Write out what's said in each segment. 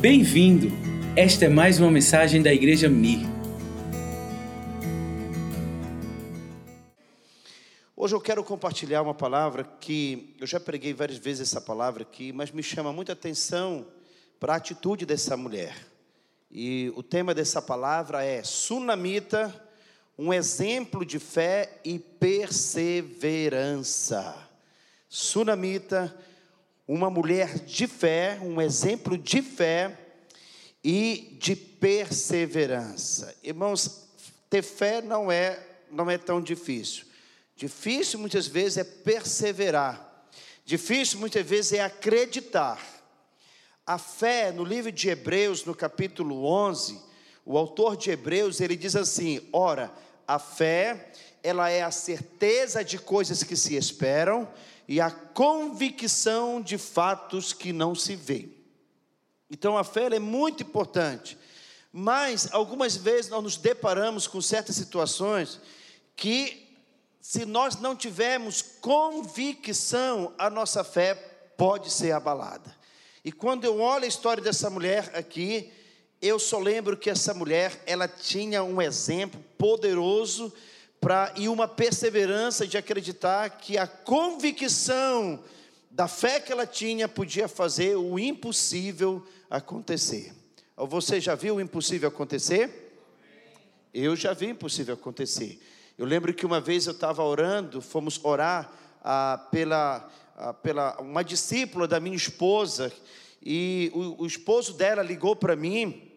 Bem-vindo! Esta é mais uma mensagem da Igreja Mir. Hoje eu quero compartilhar uma palavra que eu já preguei várias vezes essa palavra aqui, mas me chama muita atenção para a atitude dessa mulher. E o tema dessa palavra é Sunamita, um exemplo de fé e perseverança. Sunamita, uma mulher de fé, um exemplo de fé e de perseverança. Irmãos, ter fé não é não é tão difícil. Difícil muitas vezes é perseverar. Difícil muitas vezes é acreditar. A fé, no livro de Hebreus, no capítulo 11, o autor de Hebreus, ele diz assim: "Ora, a fé, ela é a certeza de coisas que se esperam e a convicção de fatos que não se veem. Então a fé é muito importante, mas algumas vezes nós nos deparamos com certas situações que, se nós não tivermos convicção, a nossa fé pode ser abalada. E quando eu olho a história dessa mulher aqui, eu só lembro que essa mulher, ela tinha um exemplo poderoso pra, e uma perseverança de acreditar que a convicção da fé que ela tinha podia fazer o impossível acontecer. Você já viu o impossível acontecer? Eu já vi o impossível acontecer. Eu lembro que uma vez eu estava orando, fomos orar ah, pela, ah, pela uma discípula da minha esposa, e o, o esposo dela ligou para mim,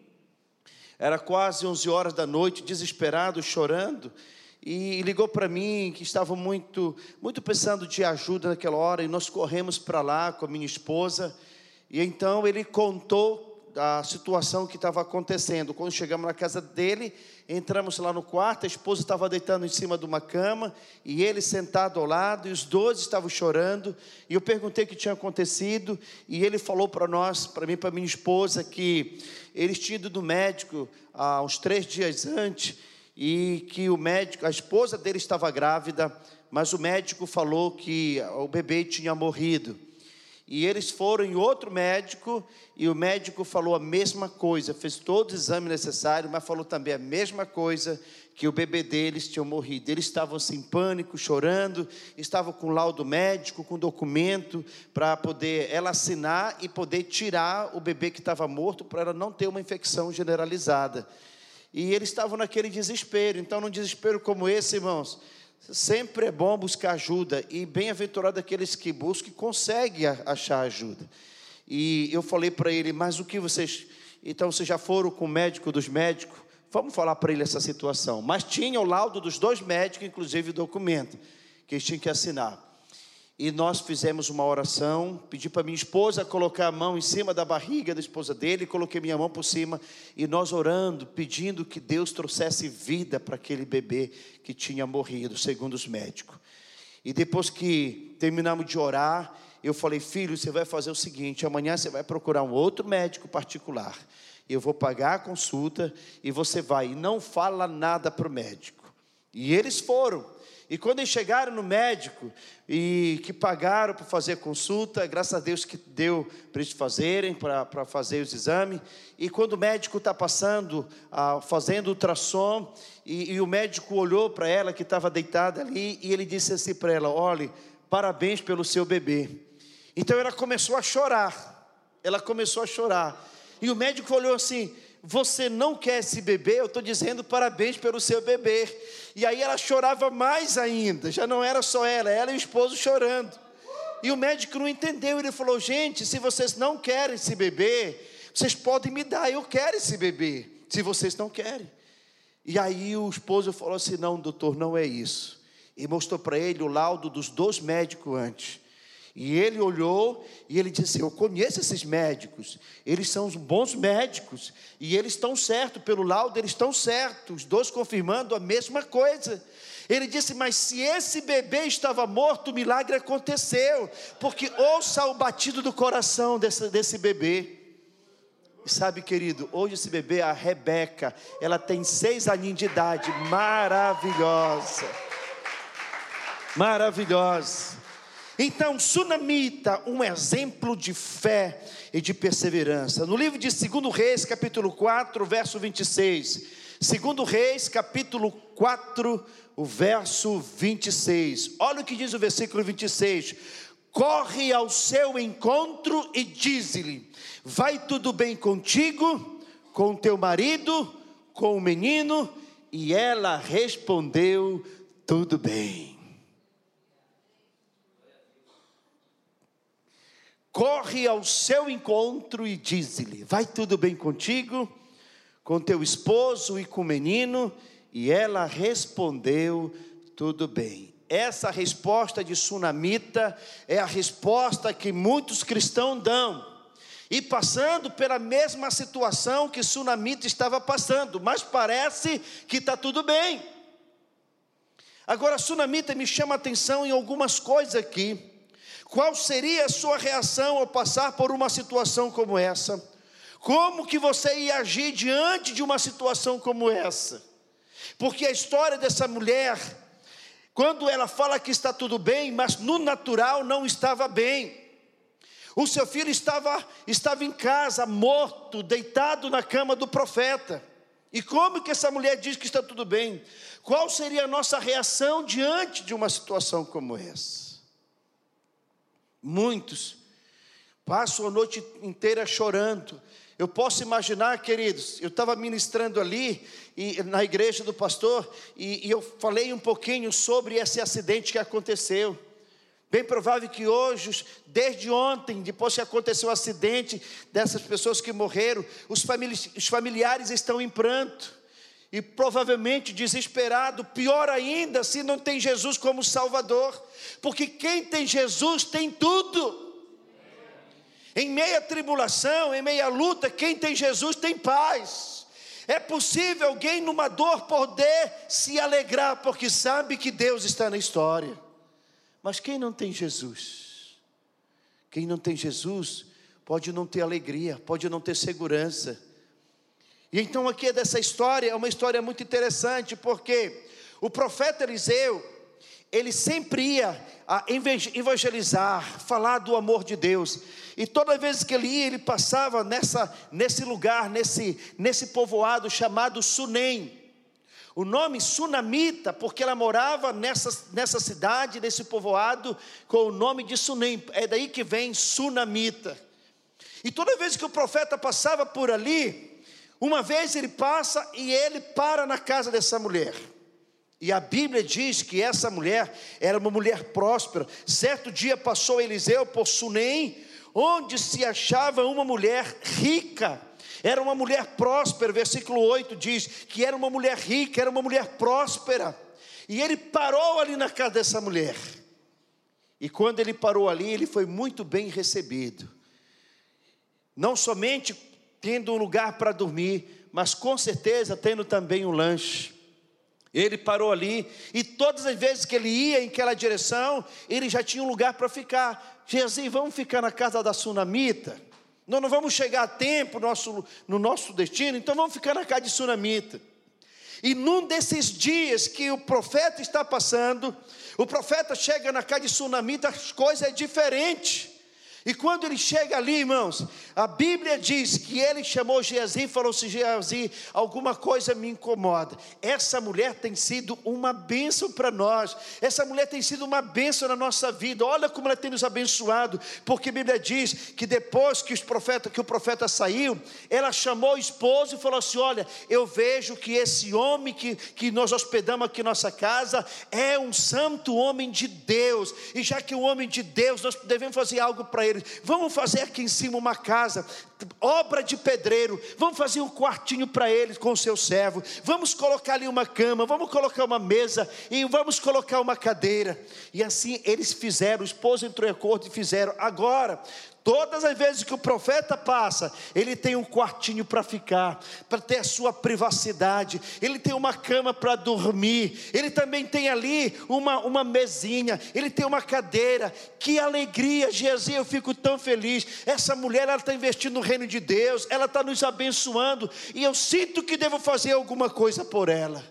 era quase 11 horas da noite, desesperado, chorando, e ligou para mim que estava muito, muito precisando de ajuda naquela hora, e nós corremos para lá com a minha esposa, e então ele contou a situação que estava acontecendo. Quando chegamos na casa dele, entramos lá no quarto, a esposa estava deitando em cima de uma cama, e ele sentado ao lado, e os dois estavam chorando, e eu perguntei o que tinha acontecido, e ele falou para nós, para mim, para minha esposa, que eles tinham ido no médico há uns três dias antes, e que o médico, a esposa dele estava grávida, mas o médico falou que o bebê tinha morrido. E eles foram em outro médico e o médico falou a mesma coisa, fez todo o exame necessário, mas falou também a mesma coisa que o bebê deles tinha morrido. Eles estavam assim, em pânico, chorando, estavam com laudo médico, com documento para poder ela assinar e poder tirar o bebê que estava morto para ela não ter uma infecção generalizada. E eles estavam naquele desespero. Então, num desespero como esse, irmãos, sempre é bom buscar ajuda. E bem-aventurado aqueles que buscam e conseguem achar ajuda. E eu falei para ele, mas o que vocês. Então, vocês já foram com o médico dos médicos? Vamos falar para ele essa situação. Mas tinha o laudo dos dois médicos, inclusive o documento, que eles tinham que assinar. E nós fizemos uma oração, pedi para minha esposa colocar a mão em cima da barriga da esposa dele, coloquei minha mão por cima, e nós orando, pedindo que Deus trouxesse vida para aquele bebê que tinha morrido, segundo os médicos. E depois que terminamos de orar, eu falei, filho, você vai fazer o seguinte: amanhã você vai procurar um outro médico particular. Eu vou pagar a consulta e você vai, e não fala nada para o médico. E eles foram. E quando eles chegaram no médico e que pagaram para fazer consulta, graças a Deus que deu para eles fazerem, para, para fazer os exames. E quando o médico está passando, ah, fazendo ultrassom, e, e o médico olhou para ela que estava deitada ali, e ele disse assim para ela: Olhe, parabéns pelo seu bebê. Então ela começou a chorar. Ela começou a chorar. E o médico olhou assim: você não quer esse bebê, eu estou dizendo parabéns pelo seu bebê. E aí ela chorava mais ainda, já não era só ela, ela e o esposo chorando. E o médico não entendeu, ele falou: gente, se vocês não querem esse bebê, vocês podem me dar, eu quero esse bebê, se vocês não querem. E aí o esposo falou assim: não, doutor, não é isso. E mostrou para ele o laudo dos dois médicos antes. E ele olhou e ele disse: Eu conheço esses médicos, eles são os bons médicos, e eles estão certos, pelo laudo eles estão certos, os dois confirmando a mesma coisa. Ele disse: Mas se esse bebê estava morto, o milagre aconteceu, porque ouça o batido do coração desse, desse bebê. E sabe, querido, hoje esse bebê, a Rebeca, ela tem seis aninhos de idade, maravilhosa, maravilhosa. Então, Sunamita, um exemplo de fé e de perseverança. No livro de 2 Reis, capítulo 4, verso 26. 2 Reis, capítulo 4, o verso 26. Olha o que diz o versículo 26. Corre ao seu encontro e diz-lhe: Vai tudo bem contigo, com teu marido, com o menino? E ela respondeu: Tudo bem. Corre ao seu encontro e diz-lhe: Vai tudo bem contigo, com teu esposo e com o menino? E ela respondeu: Tudo bem. Essa resposta de Sunamita é a resposta que muitos cristãos dão. E passando pela mesma situação que Sunamita estava passando, mas parece que está tudo bem. Agora, Sunamita me chama a atenção em algumas coisas aqui. Qual seria a sua reação ao passar por uma situação como essa? Como que você ia agir diante de uma situação como essa? Porque a história dessa mulher, quando ela fala que está tudo bem, mas no natural não estava bem. O seu filho estava, estava em casa, morto, deitado na cama do profeta. E como que essa mulher diz que está tudo bem? Qual seria a nossa reação diante de uma situação como essa? Muitos passam a noite inteira chorando. Eu posso imaginar, queridos, eu estava ministrando ali e, na igreja do pastor e, e eu falei um pouquinho sobre esse acidente que aconteceu. Bem provável que hoje, desde ontem, depois que aconteceu o acidente dessas pessoas que morreram, os, famili os familiares estão em pranto e provavelmente desesperado, pior ainda se não tem Jesus como Salvador, porque quem tem Jesus tem tudo. Em meia tribulação, em meia luta, quem tem Jesus tem paz. É possível alguém numa dor poder se alegrar, porque sabe que Deus está na história. Mas quem não tem Jesus? Quem não tem Jesus pode não ter alegria, pode não ter segurança e então aqui é dessa história, é uma história muito interessante, porque o profeta Eliseu, ele sempre ia evangelizar, falar do amor de Deus. E toda vez que ele ia, ele passava nessa, nesse lugar, nesse, nesse povoado chamado Sunem. O nome Sunamita, porque ela morava nessa, nessa cidade, nesse povoado, com o nome de Sunem. É daí que vem Sunamita. E toda vez que o profeta passava por ali, uma vez ele passa e ele para na casa dessa mulher. E a Bíblia diz que essa mulher era uma mulher próspera. Certo dia passou Eliseu por Sunem, onde se achava uma mulher rica. Era uma mulher próspera, versículo 8 diz que era uma mulher rica, era uma mulher próspera. E ele parou ali na casa dessa mulher. E quando ele parou ali, ele foi muito bem recebido. Não somente tendo um lugar para dormir, mas com certeza tendo também um lanche. Ele parou ali e todas as vezes que ele ia em aquela direção, ele já tinha um lugar para ficar. Jesus, vamos ficar na casa da sunamita? Nós não vamos chegar a tempo no nosso, no nosso destino, então vamos ficar na casa de sunamita. E num desses dias que o profeta está passando, o profeta chega na casa de sunamita, as coisas é diferente. E quando ele chega ali, irmãos, a Bíblia diz que ele chamou Geazi e falou assim: Geazi, alguma coisa me incomoda. Essa mulher tem sido uma bênção para nós. Essa mulher tem sido uma bênção na nossa vida. Olha como ela tem nos abençoado, porque a Bíblia diz que depois que, os profeta, que o profeta saiu, ela chamou o esposo e falou assim: Olha, eu vejo que esse homem que, que nós hospedamos aqui em nossa casa é um santo homem de Deus. E já que o um homem de Deus, nós devemos fazer algo para ele Vamos fazer aqui em cima uma casa, obra de pedreiro. Vamos fazer um quartinho para eles com o seu servo. Vamos colocar ali uma cama, vamos colocar uma mesa e vamos colocar uma cadeira. E assim eles fizeram, o esposo entrou em acordo e fizeram. Agora, Todas as vezes que o profeta passa, ele tem um quartinho para ficar, para ter a sua privacidade, ele tem uma cama para dormir, ele também tem ali uma, uma mesinha, ele tem uma cadeira. Que alegria, Jesus, eu fico tão feliz. Essa mulher, ela está investindo no reino de Deus, ela está nos abençoando, e eu sinto que devo fazer alguma coisa por ela.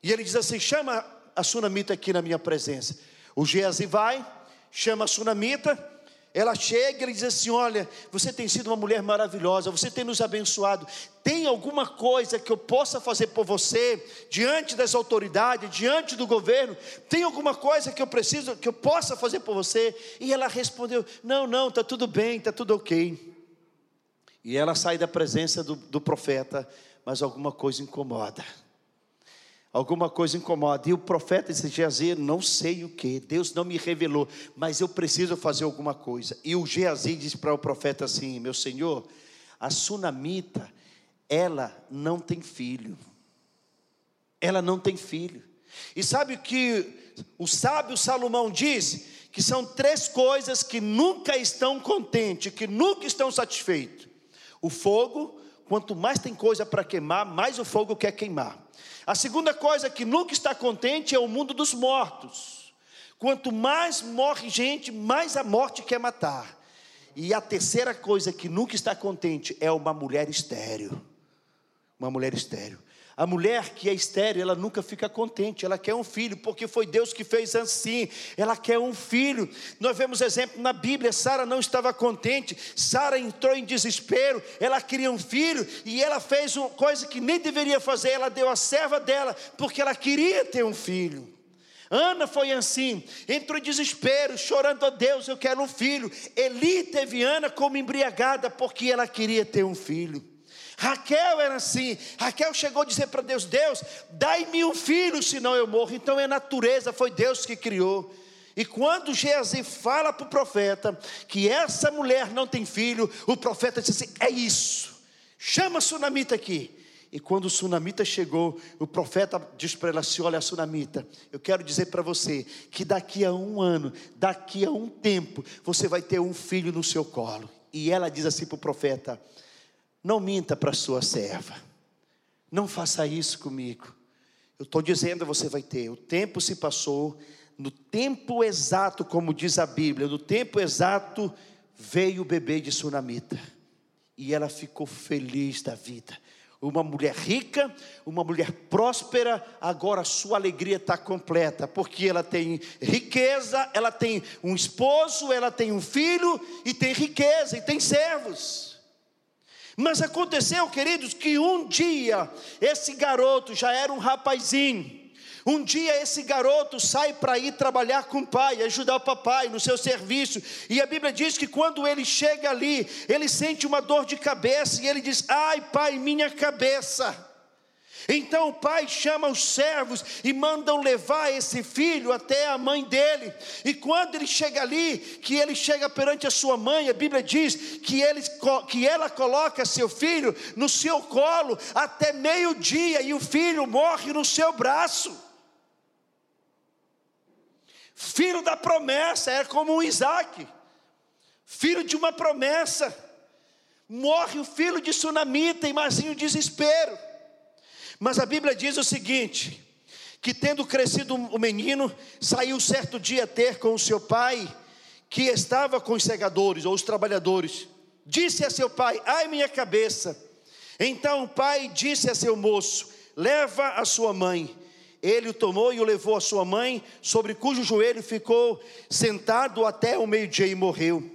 E ele diz assim: chama a sunamita aqui na minha presença. O Geazi vai, chama a sunamita, ela chega e diz assim: Olha, você tem sido uma mulher maravilhosa, você tem nos abençoado. Tem alguma coisa que eu possa fazer por você, diante das autoridades, diante do governo? Tem alguma coisa que eu preciso, que eu possa fazer por você? E ela respondeu: Não, não, está tudo bem, está tudo ok. E ela sai da presença do, do profeta, mas alguma coisa incomoda alguma coisa incomoda. E o profeta disse: Geazi, não sei o que, Deus não me revelou, mas eu preciso fazer alguma coisa. E o Geazi disse para o profeta assim: Meu senhor, a sunamita, ela não tem filho. Ela não tem filho. E sabe o que o sábio Salomão diz? Que são três coisas que nunca estão contentes, que nunca estão satisfeitos: o fogo, quanto mais tem coisa para queimar, mais o fogo quer queimar. A segunda coisa que nunca está contente é o mundo dos mortos. Quanto mais morre gente, mais a morte quer matar. E a terceira coisa que nunca está contente é uma mulher estéril. Uma mulher estéril. A mulher que é estéreo, ela nunca fica contente, ela quer um filho, porque foi Deus que fez assim, ela quer um filho. Nós vemos exemplo na Bíblia: Sara não estava contente, Sara entrou em desespero, ela queria um filho e ela fez uma coisa que nem deveria fazer, ela deu a serva dela, porque ela queria ter um filho. Ana foi assim, entrou em desespero, chorando a Deus: Eu quero um filho. Eli teve Ana como embriagada, porque ela queria ter um filho. Raquel era assim. Raquel chegou a dizer para Deus: Deus, dai-me um filho, senão eu morro. Então é natureza, foi Deus que criou. E quando Geazi fala para o profeta que essa mulher não tem filho, o profeta diz assim: é isso, chama a sunamita aqui. E quando o sunamita chegou, o profeta diz para ela assim: Olha, sunamita, eu quero dizer para você que daqui a um ano, daqui a um tempo, você vai ter um filho no seu colo. E ela diz assim para o profeta: não minta para sua serva. Não faça isso comigo. Eu estou dizendo, você vai ter. O tempo se passou, no tempo exato, como diz a Bíblia, no tempo exato veio o bebê de Sunamita. E ela ficou feliz da vida. Uma mulher rica, uma mulher próspera, agora sua alegria está completa, porque ela tem riqueza, ela tem um esposo, ela tem um filho, e tem riqueza, e tem servos. Mas aconteceu, queridos, que um dia esse garoto já era um rapazinho. Um dia esse garoto sai para ir trabalhar com o pai, ajudar o papai no seu serviço. E a Bíblia diz que quando ele chega ali, ele sente uma dor de cabeça e ele diz: "Ai, pai, minha cabeça". Então o pai chama os servos e mandam levar esse filho até a mãe dele. E quando ele chega ali, que ele chega perante a sua mãe, a Bíblia diz que, ele, que ela coloca seu filho no seu colo até meio-dia e o filho morre no seu braço. Filho da promessa, é como um Isaac, filho de uma promessa. Morre o filho de Sunamita, imagina o desespero. Mas a Bíblia diz o seguinte: que tendo crescido o menino, saiu certo dia ter com o seu pai, que estava com os segadores ou os trabalhadores. Disse a seu pai: Ai, minha cabeça. Então o pai disse a seu moço: Leva a sua mãe. Ele o tomou e o levou à sua mãe, sobre cujo joelho ficou sentado até o meio-dia e morreu.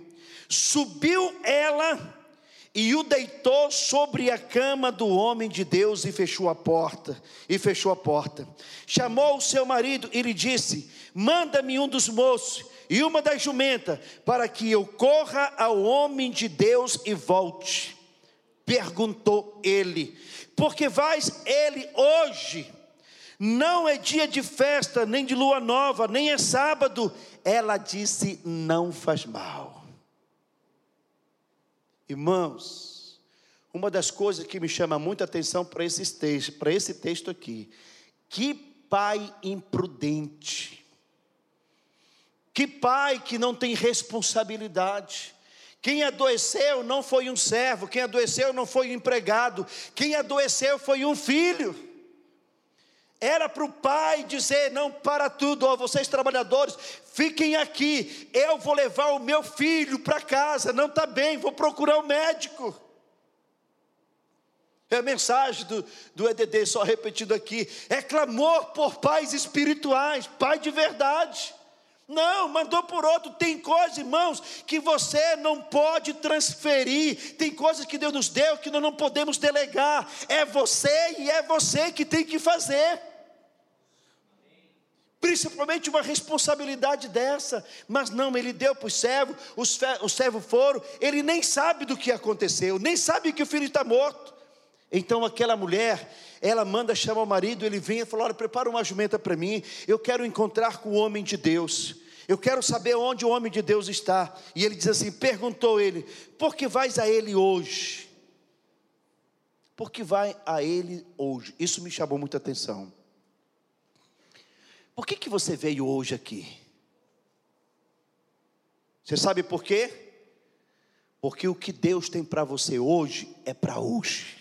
Subiu ela e o deitou sobre a cama do homem de Deus e fechou a porta, e fechou a porta. Chamou o seu marido e lhe disse: Manda-me um dos moços e uma das jumentas, para que eu corra ao homem de Deus e volte. Perguntou ele: Por que vais ele hoje? Não é dia de festa, nem de lua nova, nem é sábado. Ela disse: Não faz mal. Irmãos, uma das coisas que me chama muita atenção para esse texto, para esse texto aqui, que pai imprudente, que pai que não tem responsabilidade. Quem adoeceu não foi um servo, quem adoeceu não foi um empregado, quem adoeceu foi um filho. Era para o pai dizer: não, para tudo, ó, vocês trabalhadores, fiquem aqui, eu vou levar o meu filho para casa, não está bem, vou procurar o um médico. É a mensagem do, do EDD, só repetido aqui: é clamor por pais espirituais, pai de verdade. Não, mandou por outro. Tem coisas, irmãos, que você não pode transferir. Tem coisas que Deus nos deu que nós não podemos delegar. É você e é você que tem que fazer. Principalmente uma responsabilidade dessa. Mas não, ele deu para o servo, os, os servos foram, ele nem sabe do que aconteceu, nem sabe que o filho está morto. Então aquela mulher, ela manda chamar o marido, ele vem e fala: Olha, prepara uma jumenta para mim, eu quero encontrar com o homem de Deus. Eu quero saber onde o homem de Deus está. E ele diz assim: perguntou ele, por que vais a ele hoje? Por que vai a ele hoje? Isso me chamou muita atenção. Por que, que você veio hoje aqui? Você sabe por quê? Porque o que Deus tem para você hoje é para hoje.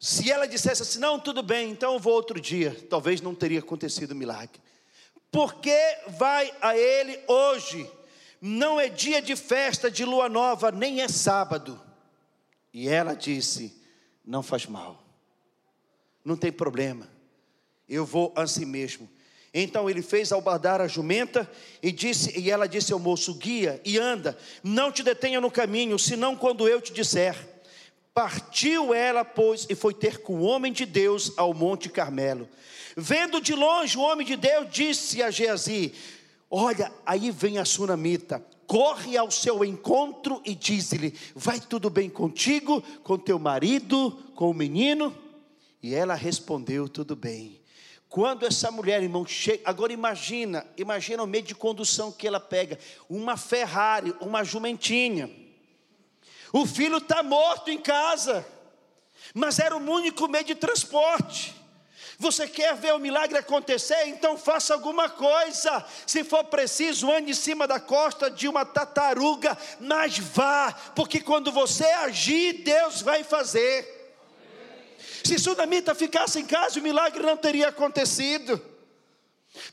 Se ela dissesse assim, não, tudo bem, então eu vou outro dia, talvez não teria acontecido o milagre. Porque vai a ele hoje? Não é dia de festa de lua nova, nem é sábado. E ela disse: Não faz mal, não tem problema, eu vou assim mesmo. Então ele fez albardar a jumenta e disse, e ela disse ao moço: Guia e anda, não te detenha no caminho, senão quando eu te disser. Partiu ela, pois, e foi ter com o homem de Deus ao Monte Carmelo. Vendo de longe o homem de Deus, disse a Geazi: Olha, aí vem a sunamita, corre ao seu encontro e diz-lhe: Vai tudo bem contigo, com teu marido, com o menino? E ela respondeu: Tudo bem. Quando essa mulher, irmão, chega, agora imagina, imagina o meio de condução que ela pega, uma Ferrari, uma jumentinha. O filho está morto em casa, mas era o único meio de transporte. Você quer ver o milagre acontecer? Então faça alguma coisa. Se for preciso, ande em cima da costa de uma tartaruga, mas vá, porque quando você agir, Deus vai fazer. Se Sunamita ficasse em casa, o milagre não teria acontecido.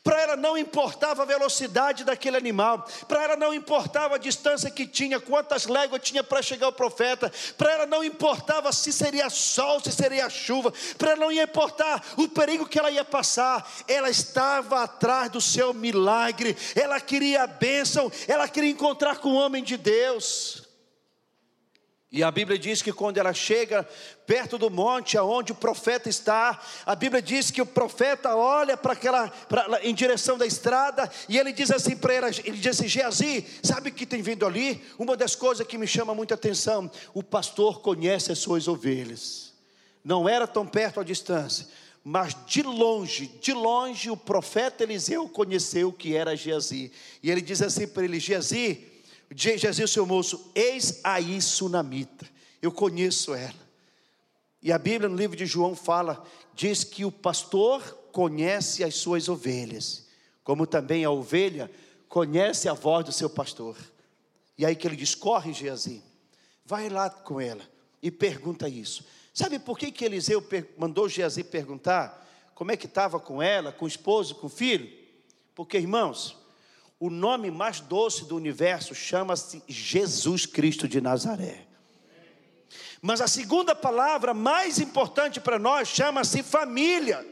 Para ela não importava a velocidade daquele animal, para ela não importava a distância que tinha, quantas léguas tinha para chegar o profeta, para ela não importava se seria sol, se seria chuva, para ela não ia importar o perigo que ela ia passar, ela estava atrás do seu milagre, ela queria a bênção, ela queria encontrar com o homem de Deus. E a Bíblia diz que quando ela chega perto do monte aonde o profeta está, a Bíblia diz que o profeta olha para aquela pra, em direção da estrada e ele diz assim para ela, ele diz assim: "Geazi, sabe o que tem vindo ali? Uma das coisas que me chama muita atenção, o pastor conhece as suas ovelhas. Não era tão perto a distância, mas de longe, de longe o profeta Eliseu conheceu que era Geazi. E ele diz assim para ele: "Geazi, Jesus, seu moço, eis aí Sunamita, eu conheço ela. E a Bíblia no livro de João fala, diz que o pastor conhece as suas ovelhas, como também a ovelha conhece a voz do seu pastor. E aí que ele diz: corre, Geazi, vai lá com ela e pergunta isso. Sabe por que, que Eliseu mandou Geazi perguntar como é que estava com ela, com o esposo, com o filho? Porque, irmãos, o nome mais doce do universo chama-se Jesus Cristo de Nazaré. Mas a segunda palavra mais importante para nós chama-se família.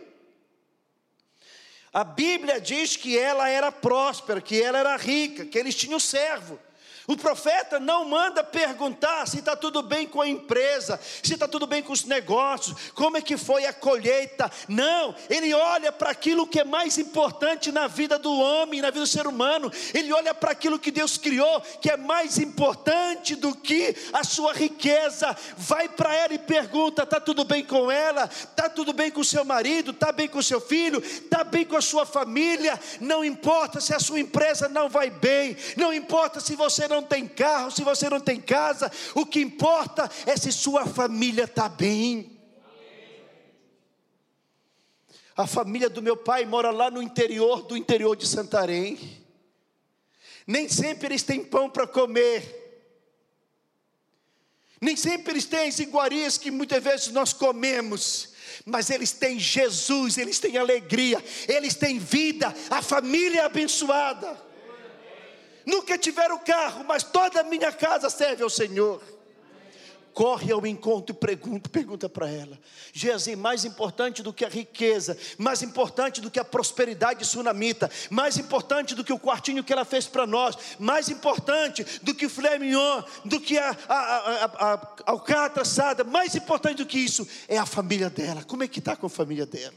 A Bíblia diz que ela era próspera, que ela era rica, que eles tinham servo. O profeta não manda perguntar se está tudo bem com a empresa, se está tudo bem com os negócios, como é que foi a colheita. Não, ele olha para aquilo que é mais importante na vida do homem, na vida do ser humano. Ele olha para aquilo que Deus criou, que é mais importante do que a sua riqueza. Vai para ela e pergunta: está tudo bem com ela? Está tudo bem com o seu marido? Está bem com o seu filho? Está bem com a sua família? Não importa se a sua empresa não vai bem, não importa se você não não tem carro, se você não tem casa, o que importa é se sua família está bem. A família do meu pai mora lá no interior do interior de Santarém. Nem sempre eles têm pão para comer. Nem sempre eles têm as iguarias que muitas vezes nós comemos. Mas eles têm Jesus, eles têm alegria, eles têm vida, a família é abençoada nunca tiveram carro, mas toda a minha casa serve ao Senhor. corre ao encontro e pergunta, pergunta para ela: Geazi, mais importante do que a riqueza, mais importante do que a prosperidade sunamita, mais importante do que o quartinho que ela fez para nós, mais importante do que o filé mignon, do que a, a, a, a, a alcatra assada, mais importante do que isso é a família dela. Como é que está com a família dela?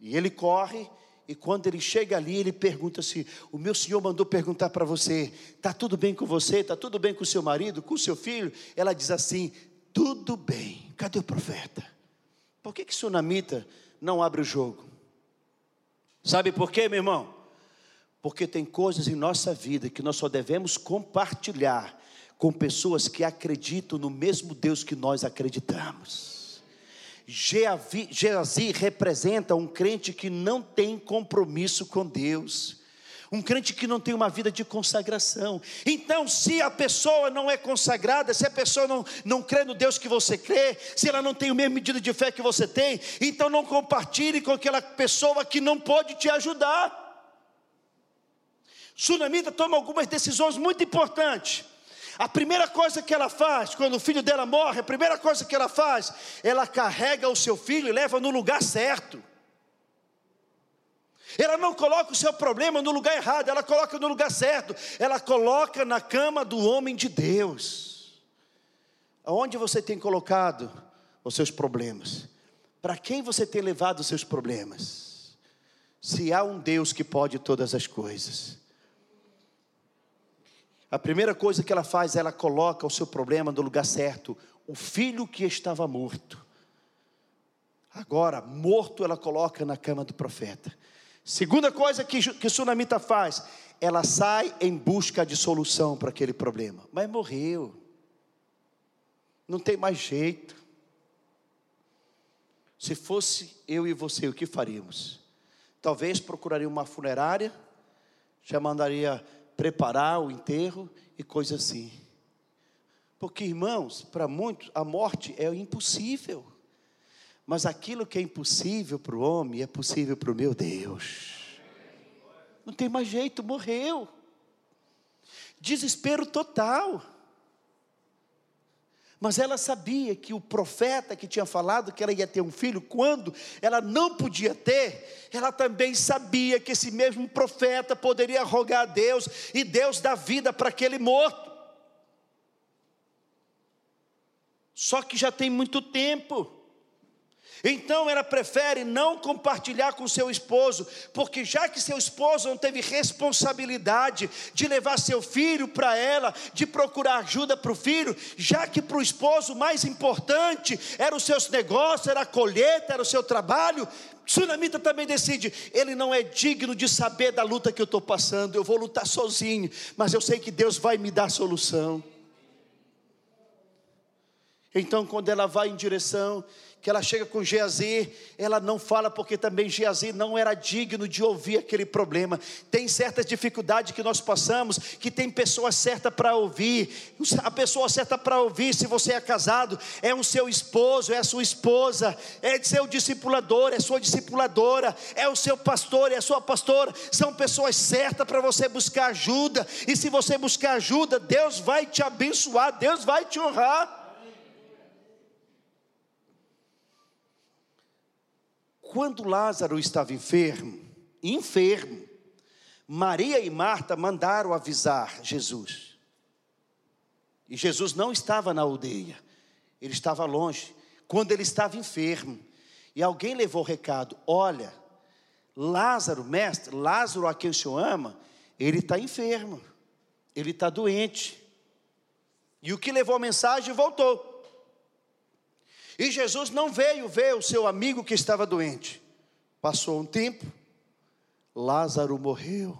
E ele corre e quando ele chega ali, ele pergunta assim: O meu senhor mandou perguntar para você: Está tudo bem com você? Está tudo bem com seu marido? Com seu filho? Ela diz assim: Tudo bem. Cadê o profeta? Por que, que Sunamita não abre o jogo? Sabe por quê, meu irmão? Porque tem coisas em nossa vida que nós só devemos compartilhar com pessoas que acreditam no mesmo Deus que nós acreditamos. Geazi representa um crente que não tem compromisso com Deus. Um crente que não tem uma vida de consagração. Então, se a pessoa não é consagrada, se a pessoa não, não crê no Deus que você crê, se ela não tem a mesma medida de fé que você tem, então não compartilhe com aquela pessoa que não pode te ajudar. Sunamita toma algumas decisões muito importantes. A primeira coisa que ela faz, quando o filho dela morre, a primeira coisa que ela faz, ela carrega o seu filho e leva no lugar certo. Ela não coloca o seu problema no lugar errado, ela coloca no lugar certo. Ela coloca na cama do homem de Deus. Aonde você tem colocado os seus problemas? Para quem você tem levado os seus problemas? Se há um Deus que pode todas as coisas, a primeira coisa que ela faz, ela coloca o seu problema no lugar certo. O filho que estava morto. Agora, morto, ela coloca na cama do profeta. Segunda coisa que, que Sunamita faz, ela sai em busca de solução para aquele problema. Mas morreu. Não tem mais jeito. Se fosse eu e você, o que faríamos? Talvez procuraria uma funerária, já mandaria preparar o enterro e coisa assim. Porque, irmãos, para muitos a morte é impossível. Mas aquilo que é impossível para o homem é possível para o meu Deus. Não tem mais jeito, morreu. Desespero total. Mas ela sabia que o profeta que tinha falado que ela ia ter um filho, quando ela não podia ter, ela também sabia que esse mesmo profeta poderia rogar a Deus e Deus dá vida para aquele morto. Só que já tem muito tempo. Então ela prefere não compartilhar com seu esposo, porque já que seu esposo não teve responsabilidade de levar seu filho para ela, de procurar ajuda para o filho, já que para o esposo o mais importante era os seus negócios, era a colheita, era o seu trabalho, Sunamita também decide, ele não é digno de saber da luta que eu estou passando, eu vou lutar sozinho, mas eu sei que Deus vai me dar solução. Então, quando ela vai em direção que ela chega com Geazi, ela não fala porque também Geazi não era digno de ouvir aquele problema. Tem certas dificuldades que nós passamos, que tem pessoa certa para ouvir. A pessoa certa para ouvir, se você é casado, é o seu esposo, é a sua esposa, é seu discipulador, é sua discipuladora, é o seu pastor, é a sua pastora. São pessoas certas para você buscar ajuda. E se você buscar ajuda, Deus vai te abençoar, Deus vai te honrar. Quando Lázaro estava enfermo, enfermo, Maria e Marta mandaram avisar Jesus. E Jesus não estava na aldeia, ele estava longe, quando ele estava enfermo. E alguém levou o recado: Olha, Lázaro, mestre, Lázaro a quem o senhor ama, ele está enfermo, ele está doente. E o que levou a mensagem voltou. E Jesus não veio ver o seu amigo que estava doente. Passou um tempo, Lázaro morreu.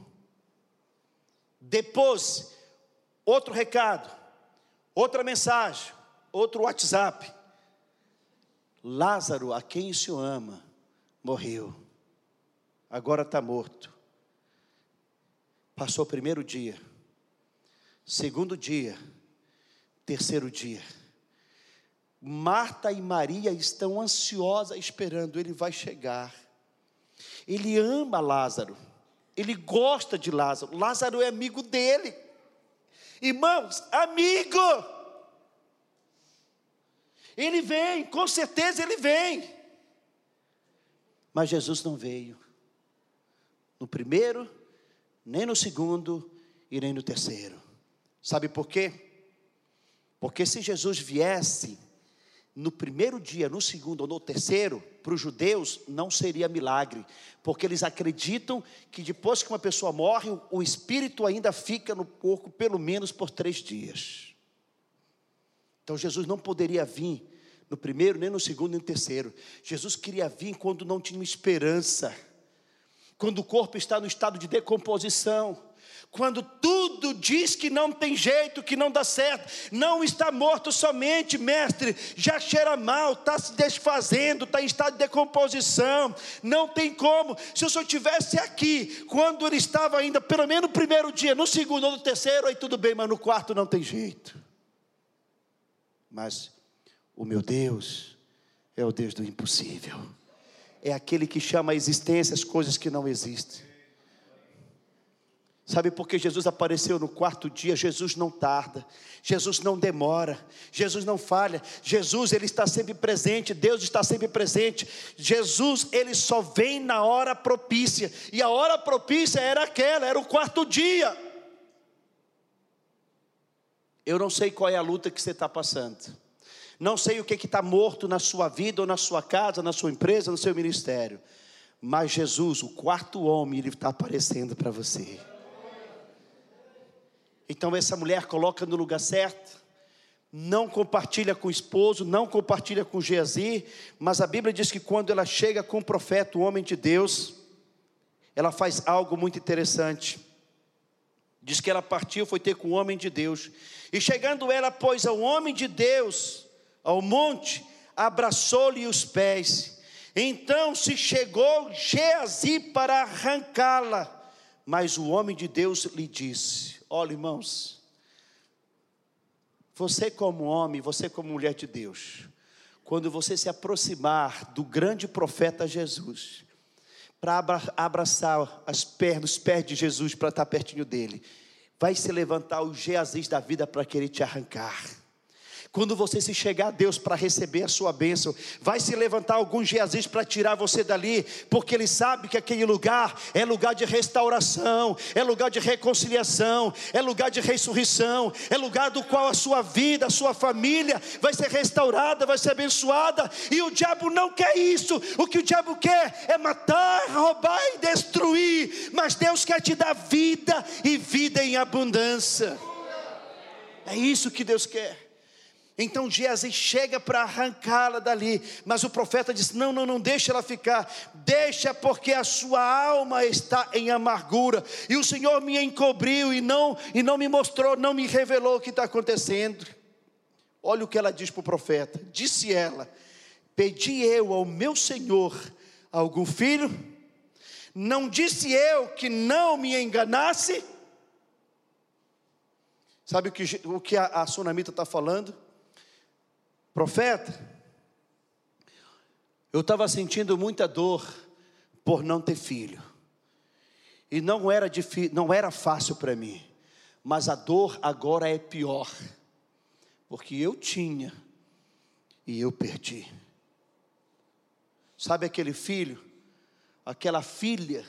Depois, outro recado, outra mensagem, outro WhatsApp. Lázaro, a quem o Senhor ama, morreu. Agora está morto. Passou o primeiro dia, segundo dia, terceiro dia. Marta e Maria estão ansiosas esperando, ele vai chegar. Ele ama Lázaro, ele gosta de Lázaro, Lázaro é amigo dele. Irmãos, amigo. Ele vem, com certeza ele vem. Mas Jesus não veio. No primeiro, nem no segundo e nem no terceiro. Sabe por quê? Porque se Jesus viesse no primeiro dia, no segundo ou no terceiro, para os judeus não seria milagre, porque eles acreditam que depois que uma pessoa morre, o espírito ainda fica no corpo pelo menos por três dias. Então Jesus não poderia vir no primeiro, nem no segundo, nem no terceiro. Jesus queria vir quando não tinha esperança, quando o corpo está no estado de decomposição quando tudo diz que não tem jeito, que não dá certo, não está morto somente, mestre, já cheira mal, está se desfazendo, está em estado de decomposição, não tem como. Se o senhor estivesse aqui, quando ele estava ainda, pelo menos no primeiro dia, no segundo ou no terceiro, aí tudo bem, mas no quarto não tem jeito. Mas o meu Deus é o Deus do impossível, é aquele que chama a existência as coisas que não existem. Sabe por que Jesus apareceu no quarto dia? Jesus não tarda, Jesus não demora, Jesus não falha, Jesus ele está sempre presente, Deus está sempre presente. Jesus ele só vem na hora propícia, e a hora propícia era aquela, era o quarto dia. Eu não sei qual é a luta que você está passando, não sei o que está morto na sua vida, ou na sua casa, na sua empresa, no seu ministério, mas Jesus, o quarto homem, ele está aparecendo para você. Então essa mulher coloca no lugar certo, não compartilha com o esposo, não compartilha com Geazi, mas a Bíblia diz que quando ela chega com o profeta, o homem de Deus, ela faz algo muito interessante. Diz que ela partiu, foi ter com o homem de Deus. E chegando ela, pois, ao homem de Deus, ao monte, abraçou-lhe os pés. Então se chegou Geazi para arrancá-la. Mas o homem de Deus lhe disse: Olha, irmãos, você como homem, você como mulher de Deus, quando você se aproximar do grande profeta Jesus, para abraçar as pernas, os pés de Jesus, para estar pertinho dele, vai se levantar o Geaziz da vida para querer te arrancar. Quando você se chegar a Deus para receber a sua bênção, vai se levantar algum Jesus para tirar você dali, porque Ele sabe que aquele lugar é lugar de restauração, é lugar de reconciliação, é lugar de ressurreição, é lugar do qual a sua vida, a sua família vai ser restaurada, vai ser abençoada, e o diabo não quer isso, o que o diabo quer é matar, roubar e destruir, mas Deus quer te dar vida e vida em abundância. É isso que Deus quer. Então Geazi chega para arrancá-la dali, mas o profeta diz: Não, não, não deixa ela ficar, deixa porque a sua alma está em amargura, e o Senhor me encobriu e não, e não me mostrou, não me revelou o que está acontecendo. Olha o que ela diz para o profeta: Disse ela: Pedi eu ao meu Senhor algum filho? Não disse eu que não me enganasse? Sabe o que, o que a, a sunamita está falando? Profeta, eu estava sentindo muita dor por não ter filho. E não era difícil, não era fácil para mim. Mas a dor agora é pior. Porque eu tinha e eu perdi. Sabe aquele filho, aquela filha,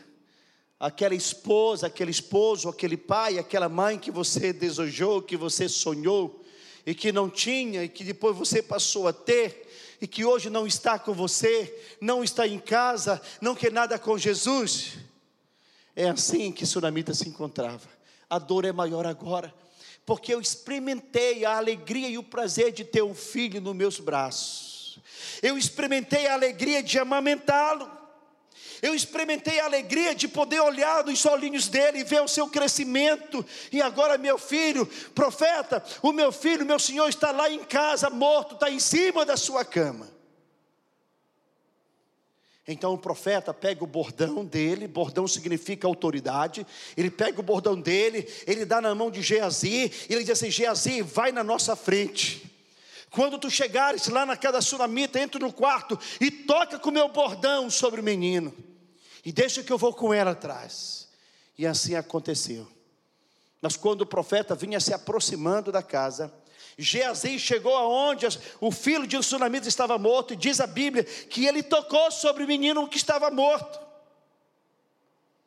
aquela esposa, aquele esposo, aquele pai, aquela mãe que você desejou, que você sonhou, e que não tinha e que depois você passou a ter e que hoje não está com você, não está em casa, não quer nada com Jesus. É assim que Sunamita se encontrava. A dor é maior agora, porque eu experimentei a alegria e o prazer de ter um filho nos meus braços. Eu experimentei a alegria de amamentá-lo. Eu experimentei a alegria de poder olhar nos olhinhos dele e ver o seu crescimento. E agora, meu filho, profeta, o meu filho, meu senhor, está lá em casa, morto, está em cima da sua cama. Então o profeta pega o bordão dele, bordão significa autoridade. Ele pega o bordão dele, ele dá na mão de Geazi, e ele diz assim: Geazi, vai na nossa frente. Quando tu chegares lá na casa da sunamita, entra no quarto e toca com o meu bordão sobre o menino. E deixa que eu vou com ela atrás. E assim aconteceu. Mas quando o profeta vinha se aproximando da casa, Geazi chegou aonde o filho de sunamita estava morto, e diz a Bíblia que ele tocou sobre o menino que estava morto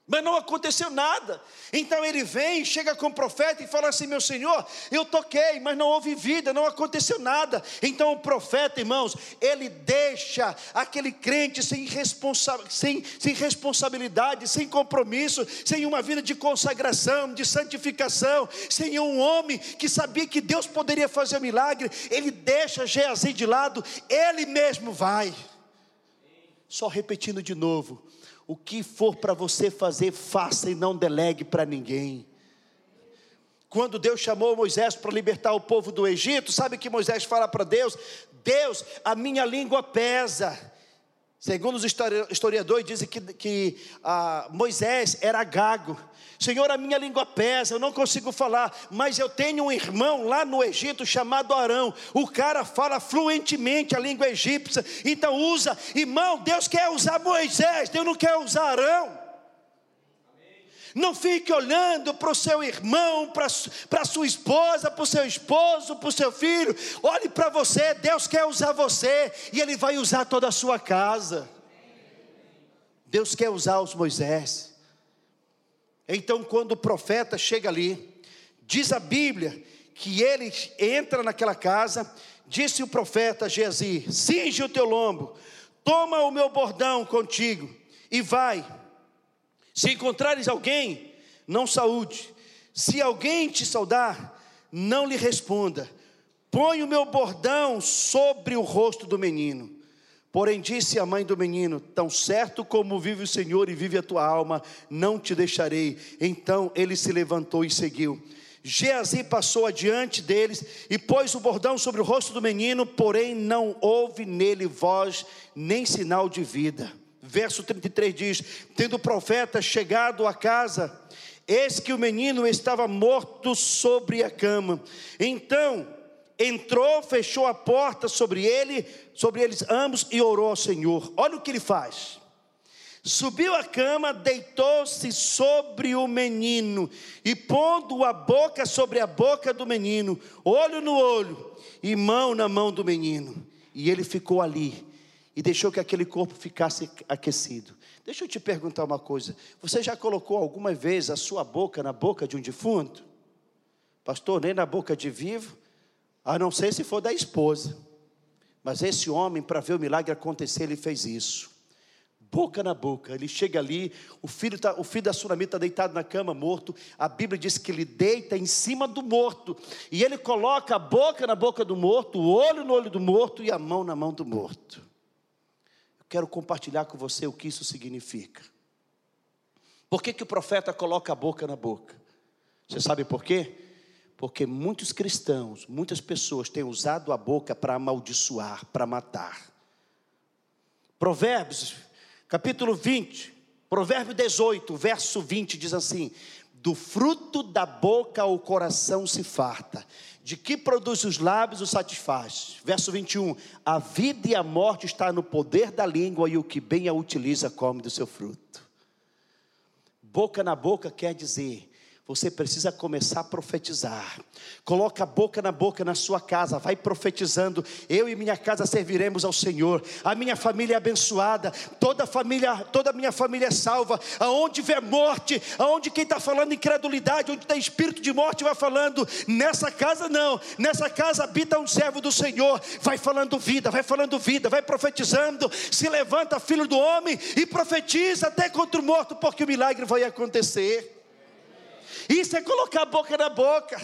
mas não aconteceu nada. Então ele vem, chega com o profeta e fala assim: Meu senhor, eu toquei, mas não houve vida, não aconteceu nada. Então o profeta, irmãos, ele deixa aquele crente sem, responsa sem, sem responsabilidade, sem compromisso, sem uma vida de consagração, de santificação, sem um homem que sabia que Deus poderia fazer um milagre. Ele deixa Geazi de lado, ele mesmo vai. Só repetindo de novo o que for para você fazer, faça e não delegue para ninguém. Quando Deus chamou Moisés para libertar o povo do Egito, sabe que Moisés fala para Deus: Deus, a minha língua pesa. Segundo os historiadores, dizem que, que ah, Moisés era gago. Senhor, a minha língua pesa, eu não consigo falar, mas eu tenho um irmão lá no Egito chamado Arão. O cara fala fluentemente a língua egípcia, então usa, irmão, Deus quer usar Moisés, Deus não quer usar Arão. Não fique olhando para o seu irmão, para a sua esposa, para o seu esposo, para o seu filho. Olhe para você, Deus quer usar você e Ele vai usar toda a sua casa. Deus quer usar os Moisés. Então, quando o profeta chega ali, diz a Bíblia que ele entra naquela casa, disse o profeta Geazi: cinge o teu lombo, toma o meu bordão contigo e vai. Se encontrares alguém, não saúde. Se alguém te saudar, não lhe responda. Põe o meu bordão sobre o rosto do menino. Porém disse a mãe do menino: Tão certo como vive o Senhor e vive a tua alma, não te deixarei. Então ele se levantou e seguiu. Geazi passou adiante deles e pôs o bordão sobre o rosto do menino, porém não houve nele voz nem sinal de vida. Verso 33 diz: Tendo o profeta chegado à casa, eis que o menino estava morto sobre a cama. Então entrou, fechou a porta sobre ele, sobre eles ambos e orou ao Senhor. Olha o que ele faz. Subiu a cama, deitou-se sobre o menino e pondo a boca sobre a boca do menino, olho no olho e mão na mão do menino. E ele ficou ali e deixou que aquele corpo ficasse aquecido. Deixa eu te perguntar uma coisa: você já colocou alguma vez a sua boca na boca de um defunto? Pastor, nem na boca de vivo, a não ser se for da esposa. Mas esse homem, para ver o milagre acontecer, ele fez isso. Boca na boca, ele chega ali, o filho, tá, o filho da Sunamita está deitado na cama, morto. A Bíblia diz que ele deita em cima do morto, e ele coloca a boca na boca do morto, o olho no olho do morto e a mão na mão do morto. Quero compartilhar com você o que isso significa. Por que, que o profeta coloca a boca na boca? Você sabe por quê? Porque muitos cristãos, muitas pessoas têm usado a boca para amaldiçoar, para matar. Provérbios, capítulo 20, Provérbio 18, verso 20 diz assim: Do fruto da boca o coração se farta, de que produz os lábios o satisfaz. Verso 21: A vida e a morte está no poder da língua, e o que bem a utiliza come do seu fruto. Boca na boca quer dizer você precisa começar a profetizar. Coloca a boca na boca na sua casa, vai profetizando. Eu e minha casa serviremos ao Senhor. A minha família é abençoada, toda a família, toda a minha família é salva. Aonde vê morte, aonde quem está falando incredulidade, onde tem espírito de morte, vai falando. Nessa casa não, nessa casa habita um servo do Senhor. Vai falando vida, vai falando vida, vai profetizando. Se levanta, filho do homem, e profetiza até contra o morto, porque o milagre vai acontecer. Isso é colocar a boca na boca.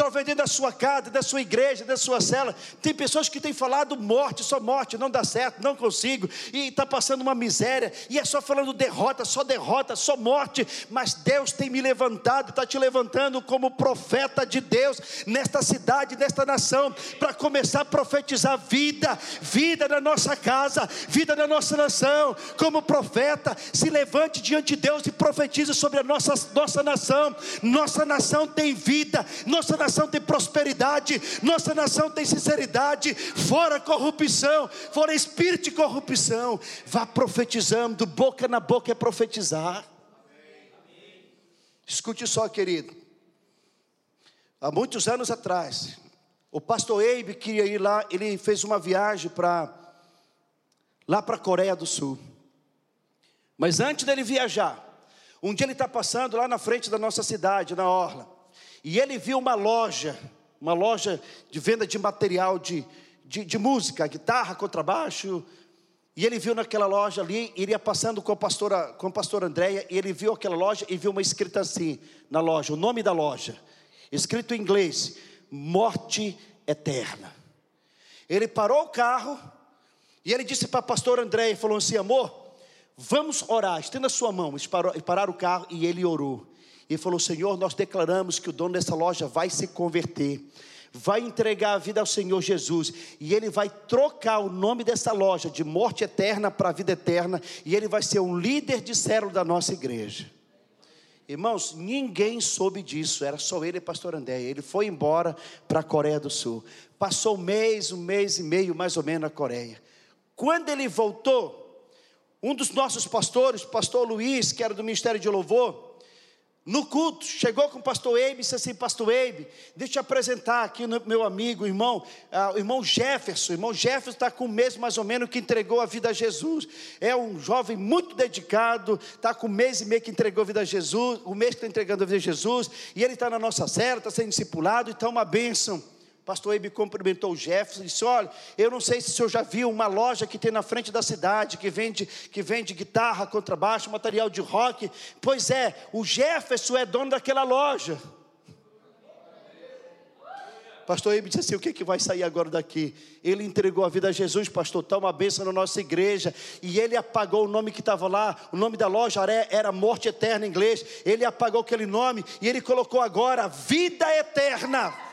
Talvez dentro da sua casa, da sua igreja, da sua cela, tem pessoas que têm falado morte, só morte, não dá certo, não consigo, e está passando uma miséria, e é só falando derrota, só derrota, só morte, mas Deus tem me levantado, está te levantando como profeta de Deus nesta cidade, nesta nação, para começar a profetizar vida, vida na nossa casa, vida na nossa nação, como profeta, se levante diante de Deus e profetize sobre a nossa, nossa nação, nossa nação tem vida, nossa nação nação tem prosperidade, nossa nação tem sinceridade, fora corrupção, fora espírito de corrupção. Vá profetizando, boca na boca é profetizar. Escute só, querido. Há muitos anos atrás, O pastor Abe queria ir lá, ele fez uma viagem para lá para a Coreia do Sul. Mas antes dele viajar, um dia ele está passando lá na frente da nossa cidade, na Orla, e ele viu uma loja, uma loja de venda de material de, de, de música, guitarra, contrabaixo, e ele viu naquela loja ali, iria passando com a pastora, com a pastora Andréia, e ele viu aquela loja e viu uma escrita assim na loja, o nome da loja, escrito em inglês: Morte Eterna. Ele parou o carro e ele disse para a pastora Andréia, falou assim: amor, vamos orar, estenda a sua mão. Eles pararam o carro e ele orou. E falou: Senhor, nós declaramos que o dono dessa loja vai se converter vai entregar a vida ao Senhor Jesus e ele vai trocar o nome dessa loja de morte eterna para vida eterna e ele vai ser um líder de célula da nossa igreja. Irmãos, ninguém soube disso, era só ele e pastor André. Ele foi embora para a Coreia do Sul. Passou um mês, um mês e meio mais ou menos na Coreia. Quando ele voltou, um dos nossos pastores, pastor Luiz, que era do Ministério de Louvor, no culto, chegou com o pastor Eibe e disse assim: Pastor Eibe, deixa eu te apresentar aqui o meu amigo, o irmão, uh, o irmão Jefferson. O irmão Jefferson está com um mês mais ou menos que entregou a vida a Jesus. É um jovem muito dedicado, está com um mês e meio que entregou a vida a Jesus, o mês que está entregando a vida a Jesus, e ele está na nossa cela, está sendo discipulado, então é uma bênção pastor Eibe cumprimentou o Jefferson e disse: Olha, eu não sei se o senhor já viu uma loja que tem na frente da cidade que vende, que vende guitarra, contrabaixo, material de rock. Pois é, o Jefferson é dono daquela loja. Pastor Eibe disse assim: o que, que vai sair agora daqui? Ele entregou a vida a Jesus, pastor, está uma bênção na nossa igreja. E ele apagou o nome que estava lá, o nome da loja era Morte Eterna em inglês. Ele apagou aquele nome e ele colocou agora Vida Eterna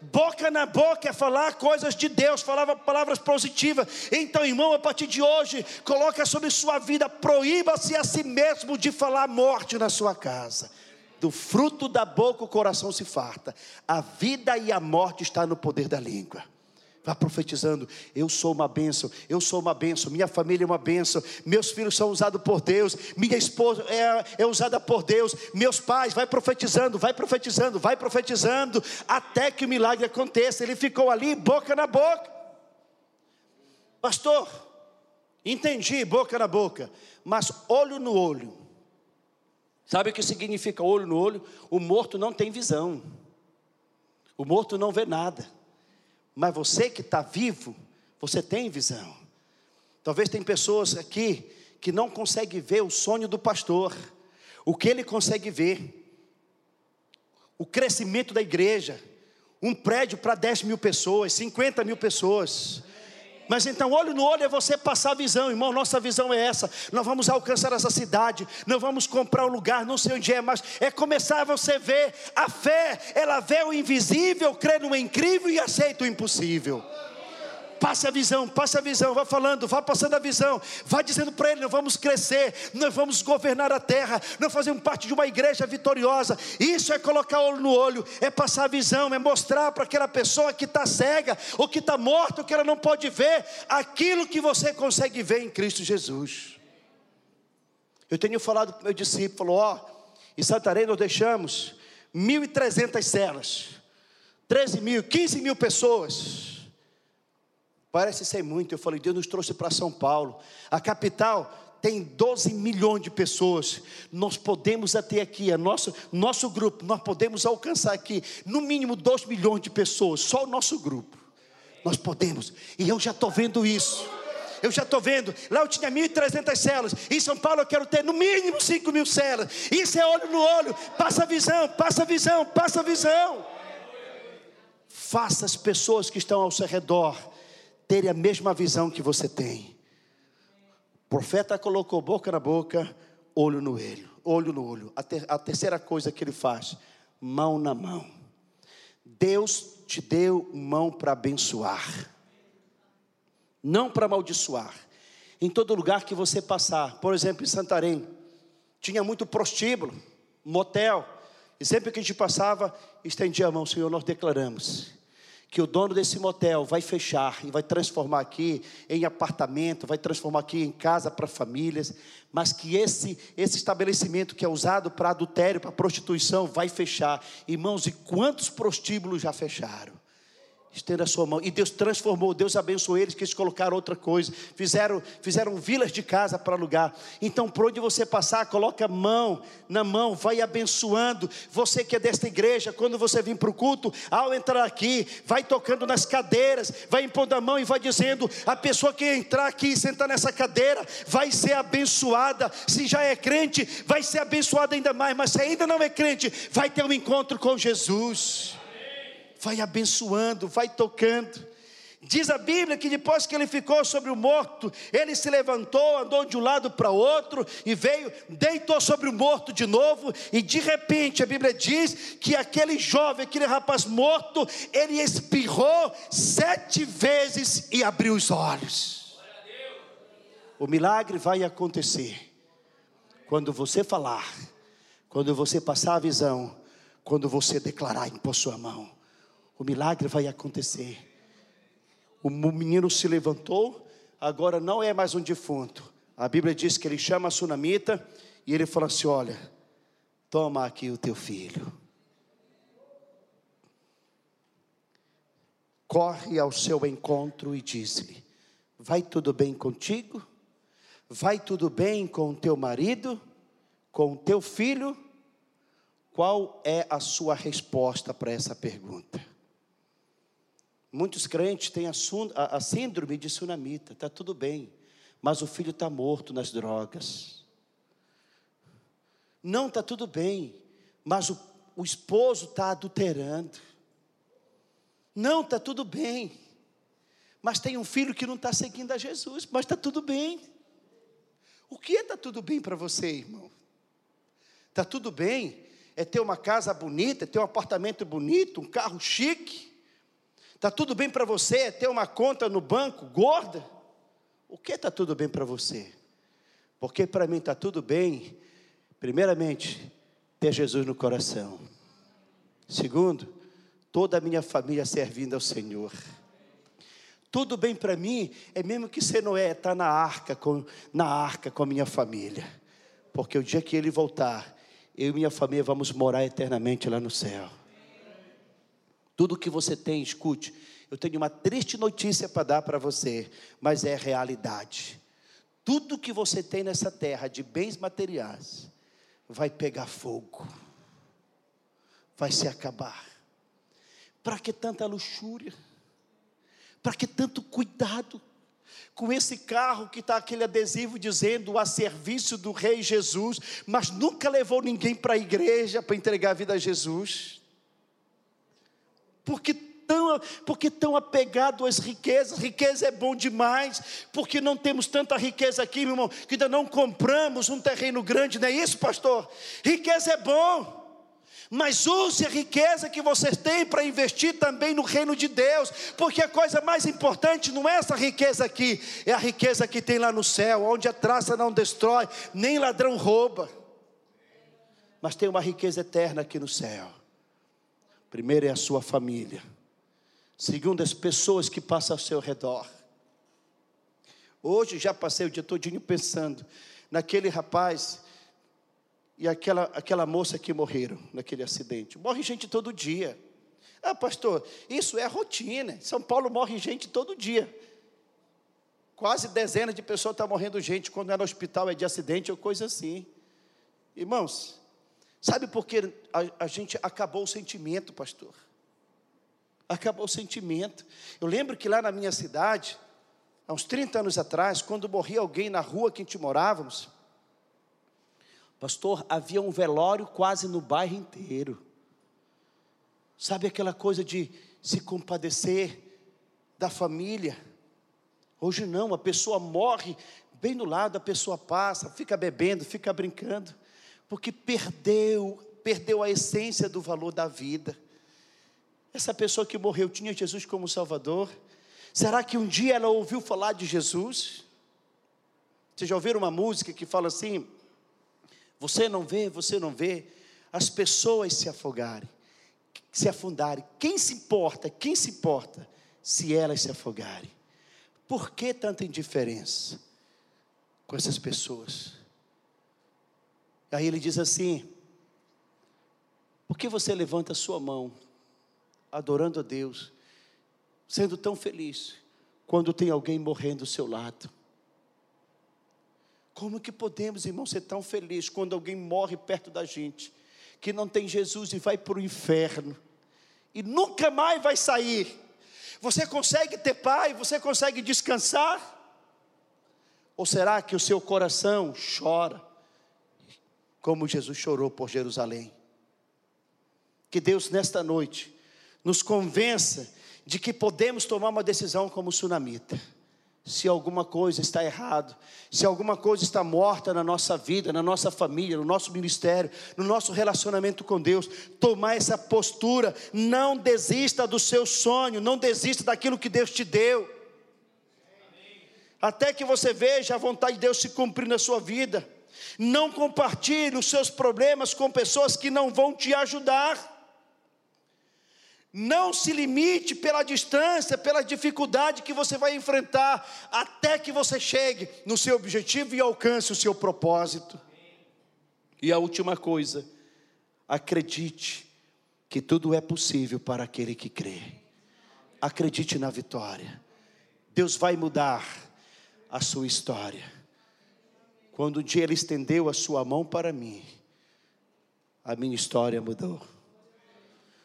boca na boca é falar coisas de Deus, falava palavras positivas. Então, irmão, a partir de hoje, coloca sobre sua vida, proíba-se a si mesmo de falar morte na sua casa. Do fruto da boca o coração se farta. A vida e a morte está no poder da língua. Vá profetizando, eu sou uma bênção, eu sou uma bênção, minha família é uma bênção, meus filhos são usados por Deus, minha esposa é, é usada por Deus, meus pais, vai profetizando, vai profetizando, vai profetizando, até que o milagre aconteça. Ele ficou ali, boca na boca. Pastor, entendi, boca na boca, mas olho no olho. Sabe o que significa olho no olho? O morto não tem visão, o morto não vê nada. Mas você que está vivo, você tem visão. Talvez tem pessoas aqui que não conseguem ver o sonho do pastor, o que ele consegue ver, o crescimento da igreja, um prédio para 10 mil pessoas, 50 mil pessoas. Mas então, olho no olho é você passar a visão, irmão. Nossa visão é essa. Nós vamos alcançar essa cidade, não vamos comprar um lugar, não sei onde é, mas é começar a você ver a fé. Ela vê o invisível, crê no incrível e aceita o impossível. Passe a visão, passe a visão, vá falando, vá passando a visão, vá dizendo para ele: nós vamos crescer, nós vamos governar a terra, nós fazemos parte de uma igreja vitoriosa. Isso é colocar olho no olho, é passar a visão, é mostrar para aquela pessoa que está cega, ou que está morta, ou que ela não pode ver, aquilo que você consegue ver em Cristo Jesus. Eu tenho falado para o meu discípulo, ó, em Santarém nós deixamos 1.300 celas, 13 mil, 15 mil pessoas. Parece ser muito. Eu falei, Deus nos trouxe para São Paulo. A capital tem 12 milhões de pessoas. Nós podemos até aqui, a nosso, nosso grupo, nós podemos alcançar aqui, no mínimo 2 milhões de pessoas, só o nosso grupo. Nós podemos. E eu já estou vendo isso. Eu já estou vendo. Lá eu tinha 1.300 células. Em São Paulo eu quero ter no mínimo 5 mil células. Isso é olho no olho. Passa a visão, passa a visão, passa a visão. Faça as pessoas que estão ao seu redor terem a mesma visão que você tem. O profeta colocou boca na boca, olho no olho, olho no olho. A, ter, a terceira coisa que ele faz, mão na mão. Deus te deu mão para abençoar, não para amaldiçoar. Em todo lugar que você passar, por exemplo, em Santarém, tinha muito prostíbulo, motel, e sempre que a gente passava, estendia a mão, Senhor, nós declaramos que o dono desse motel vai fechar e vai transformar aqui em apartamento, vai transformar aqui em casa para famílias, mas que esse, esse estabelecimento que é usado para adultério, para prostituição, vai fechar. Irmãos, e quantos prostíbulos já fecharam? Estenda a sua mão. E Deus transformou, Deus abençoou eles, que eles colocaram outra coisa. Fizeram, fizeram vilas de casa para alugar. Então, por onde você passar, coloca a mão na mão, vai abençoando. Você que é desta igreja, quando você vir para o culto, ao entrar aqui, vai tocando nas cadeiras, vai impondo a mão e vai dizendo: a pessoa que entrar aqui e sentar nessa cadeira vai ser abençoada. Se já é crente, vai ser abençoada ainda mais. Mas se ainda não é crente, vai ter um encontro com Jesus vai abençoando, vai tocando. Diz a Bíblia que depois que ele ficou sobre o morto, ele se levantou, andou de um lado para outro e veio, deitou sobre o morto de novo, e de repente a Bíblia diz que aquele jovem, aquele rapaz morto, ele espirrou sete vezes e abriu os olhos. O milagre vai acontecer quando você falar, quando você passar a visão, quando você declarar, impor sua mão o milagre vai acontecer. O menino se levantou, agora não é mais um defunto. A Bíblia diz que ele chama a sunamita e ele fala assim: Olha, toma aqui o teu filho. Corre ao seu encontro e diz-lhe: Vai tudo bem contigo? Vai tudo bem com o teu marido? Com o teu filho? Qual é a sua resposta para essa pergunta? Muitos crentes têm a, a, a síndrome de sunamita, está tudo bem, mas o filho está morto nas drogas. Não está tudo bem, mas o, o esposo está adulterando. Não está tudo bem, mas tem um filho que não está seguindo a Jesus, mas está tudo bem. O que está tudo bem para você, irmão? Está tudo bem é ter uma casa bonita, é ter um apartamento bonito, um carro chique. Está tudo bem para você ter uma conta no banco gorda? O que está tudo bem para você? Porque para mim está tudo bem, primeiramente, ter Jesus no coração. Segundo, toda a minha família servindo ao Senhor. Tudo bem para mim é mesmo que ser Noé está na arca com na arca com a minha família, porque o dia que ele voltar, eu e minha família vamos morar eternamente lá no céu. Tudo que você tem, escute. Eu tenho uma triste notícia para dar para você, mas é realidade. Tudo que você tem nessa terra de bens materiais vai pegar fogo, vai se acabar. Para que tanta luxúria? Para que tanto cuidado? com esse carro que está aquele adesivo dizendo a serviço do Rei Jesus, mas nunca levou ninguém para a igreja para entregar a vida a Jesus porque tão, porque tão apegado às riquezas, riqueza é bom demais, porque não temos tanta riqueza aqui, meu irmão, que ainda não compramos um terreno grande, não é isso, pastor? Riqueza é bom. Mas use a riqueza que vocês têm para investir também no reino de Deus, porque a coisa mais importante não é essa riqueza aqui, é a riqueza que tem lá no céu, onde a traça não destrói, nem ladrão rouba. Mas tem uma riqueza eterna aqui no céu. Primeiro é a sua família. Segundo, as pessoas que passam ao seu redor. Hoje já passei o dia todinho pensando naquele rapaz e aquela, aquela moça que morreram naquele acidente. Morre gente todo dia. Ah, pastor, isso é rotina. São Paulo morre gente todo dia. Quase dezenas de pessoas estão morrendo gente quando é no hospital, é de acidente ou coisa assim. Irmãos, Sabe por que a, a gente acabou o sentimento, pastor? Acabou o sentimento. Eu lembro que lá na minha cidade, há uns 30 anos atrás, quando morria alguém na rua que a gente morávamos, pastor, havia um velório quase no bairro inteiro. Sabe aquela coisa de se compadecer da família? Hoje não, a pessoa morre, bem do lado a pessoa passa, fica bebendo, fica brincando porque perdeu, perdeu a essência do valor da vida. Essa pessoa que morreu tinha Jesus como Salvador? Será que um dia ela ouviu falar de Jesus? Vocês já ouviram uma música que fala assim: Você não vê, você não vê as pessoas se afogarem. se afundarem. Quem se importa? Quem se importa se elas se afogarem? Por que tanta indiferença com essas pessoas? Aí ele diz assim: por que você levanta a sua mão, adorando a Deus, sendo tão feliz, quando tem alguém morrendo ao seu lado? Como que podemos, irmão, ser tão felizes quando alguém morre perto da gente, que não tem Jesus e vai para o inferno, e nunca mais vai sair? Você consegue ter paz? Você consegue descansar? Ou será que o seu coração chora, como Jesus chorou por Jerusalém? Que Deus, nesta noite, nos convença de que podemos tomar uma decisão como sunamita. Se alguma coisa está errado, se alguma coisa está morta na nossa vida, na nossa família, no nosso ministério, no nosso relacionamento com Deus, tomar essa postura, não desista do seu sonho, não desista daquilo que Deus te deu. Até que você veja a vontade de Deus se cumprir na sua vida. Não compartilhe os seus problemas com pessoas que não vão te ajudar. Não se limite pela distância, pela dificuldade que você vai enfrentar, até que você chegue no seu objetivo e alcance o seu propósito. E a última coisa, acredite que tudo é possível para aquele que crê. Acredite na vitória. Deus vai mudar a sua história. Quando um dia Ele estendeu a sua mão para mim, a minha história mudou.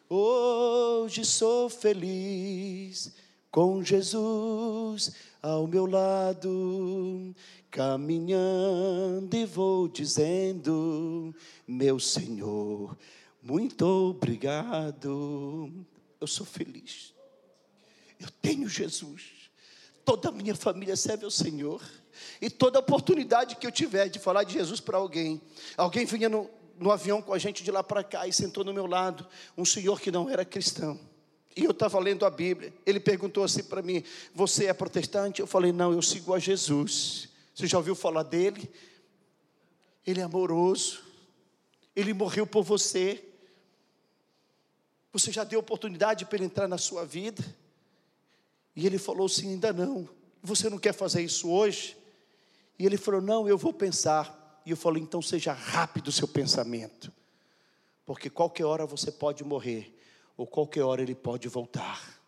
Hoje sou feliz com Jesus ao meu lado, caminhando e vou dizendo: Meu Senhor, muito obrigado. Eu sou feliz. Eu tenho Jesus. Toda a minha família serve ao Senhor. E toda oportunidade que eu tiver de falar de Jesus para alguém, alguém vinha no, no avião com a gente de lá para cá e sentou no meu lado um senhor que não era cristão. E eu estava lendo a Bíblia. Ele perguntou assim para mim: Você é protestante? Eu falei: Não, eu sigo a Jesus. Você já ouviu falar dele? Ele é amoroso. Ele morreu por você. Você já deu oportunidade para ele entrar na sua vida? E ele falou assim: Ainda não. Você não quer fazer isso hoje? E ele falou: Não, eu vou pensar. E eu falei: então seja rápido o seu pensamento, porque qualquer hora você pode morrer, ou qualquer hora ele pode voltar.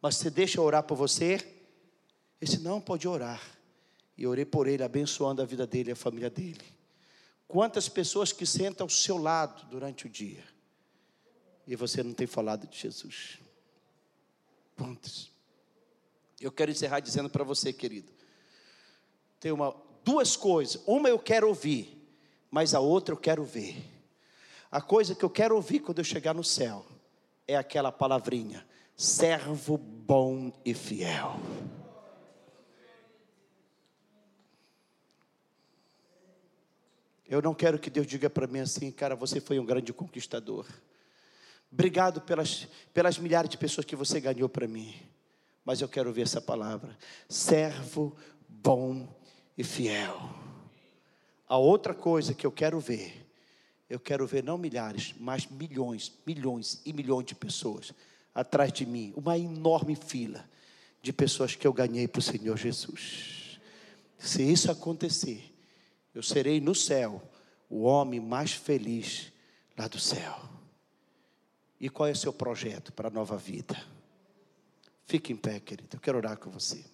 Mas você deixa eu orar por você? Ele disse: não, pode orar. E orei por ele, abençoando a vida dele e a família dele. Quantas pessoas que sentam ao seu lado durante o dia e você não tem falado de Jesus? Quantas? Eu quero encerrar dizendo para você, querido, tem uma duas coisas. Uma eu quero ouvir, mas a outra eu quero ver. A coisa que eu quero ouvir quando eu chegar no céu é aquela palavrinha: servo bom e fiel. Eu não quero que Deus diga para mim assim, cara, você foi um grande conquistador. Obrigado pelas, pelas milhares de pessoas que você ganhou para mim. Mas eu quero ouvir essa palavra: servo bom e fiel. A outra coisa que eu quero ver, eu quero ver não milhares, mas milhões, milhões e milhões de pessoas atrás de mim, uma enorme fila de pessoas que eu ganhei para o Senhor Jesus. Se isso acontecer, eu serei no céu o homem mais feliz lá do céu. E qual é o seu projeto para a nova vida? Fique em pé, querido. Eu quero orar com você.